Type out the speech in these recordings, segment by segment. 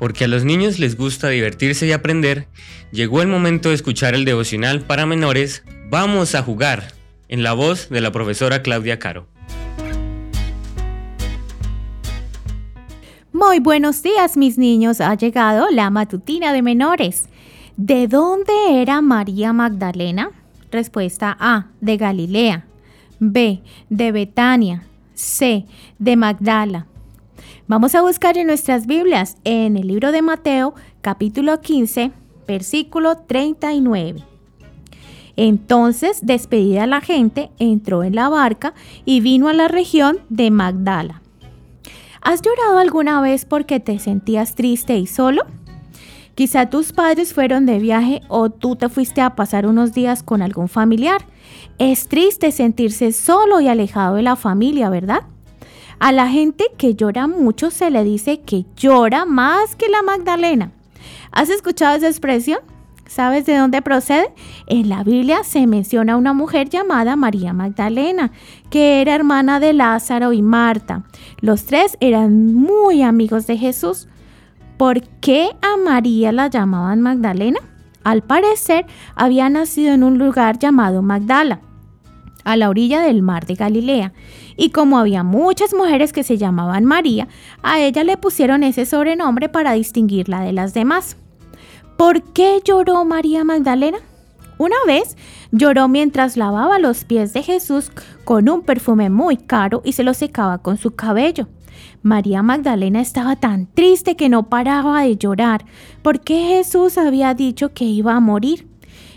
porque a los niños les gusta divertirse y aprender, llegó el momento de escuchar el devocional para menores Vamos a jugar, en la voz de la profesora Claudia Caro. Muy buenos días mis niños, ha llegado la matutina de menores. ¿De dónde era María Magdalena? Respuesta A, de Galilea. B, de Betania. C, de Magdala. Vamos a buscar en nuestras Biblias en el libro de Mateo, capítulo 15, versículo 39. Entonces, despedida la gente, entró en la barca y vino a la región de Magdala. ¿Has llorado alguna vez porque te sentías triste y solo? Quizá tus padres fueron de viaje o tú te fuiste a pasar unos días con algún familiar. Es triste sentirse solo y alejado de la familia, ¿verdad? A la gente que llora mucho se le dice que llora más que la Magdalena. ¿Has escuchado esa expresión? ¿Sabes de dónde procede? En la Biblia se menciona una mujer llamada María Magdalena, que era hermana de Lázaro y Marta. Los tres eran muy amigos de Jesús. ¿Por qué a María la llamaban Magdalena? Al parecer, había nacido en un lugar llamado Magdala, a la orilla del mar de Galilea. Y como había muchas mujeres que se llamaban María, a ella le pusieron ese sobrenombre para distinguirla de las demás. ¿Por qué lloró María Magdalena? Una vez lloró mientras lavaba los pies de Jesús con un perfume muy caro y se lo secaba con su cabello. María Magdalena estaba tan triste que no paraba de llorar porque Jesús había dicho que iba a morir.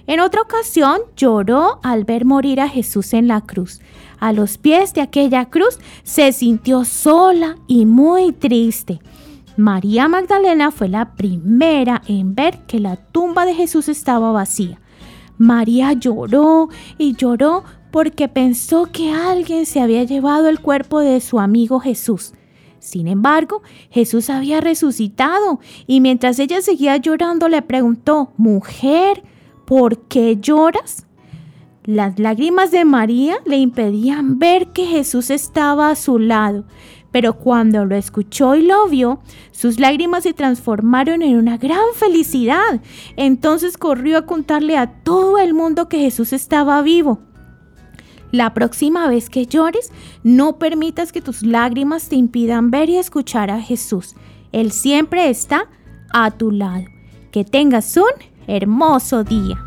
En otra ocasión lloró al ver morir a Jesús en la cruz. A los pies de aquella cruz se sintió sola y muy triste. María Magdalena fue la primera en ver que la tumba de Jesús estaba vacía. María lloró y lloró porque pensó que alguien se había llevado el cuerpo de su amigo Jesús. Sin embargo, Jesús había resucitado y mientras ella seguía llorando le preguntó, Mujer, ¿por qué lloras? Las lágrimas de María le impedían ver que Jesús estaba a su lado, pero cuando lo escuchó y lo vio, sus lágrimas se transformaron en una gran felicidad. Entonces corrió a contarle a todo el mundo que Jesús estaba vivo. La próxima vez que llores, no permitas que tus lágrimas te impidan ver y escuchar a Jesús. Él siempre está a tu lado. Que tengas un hermoso día.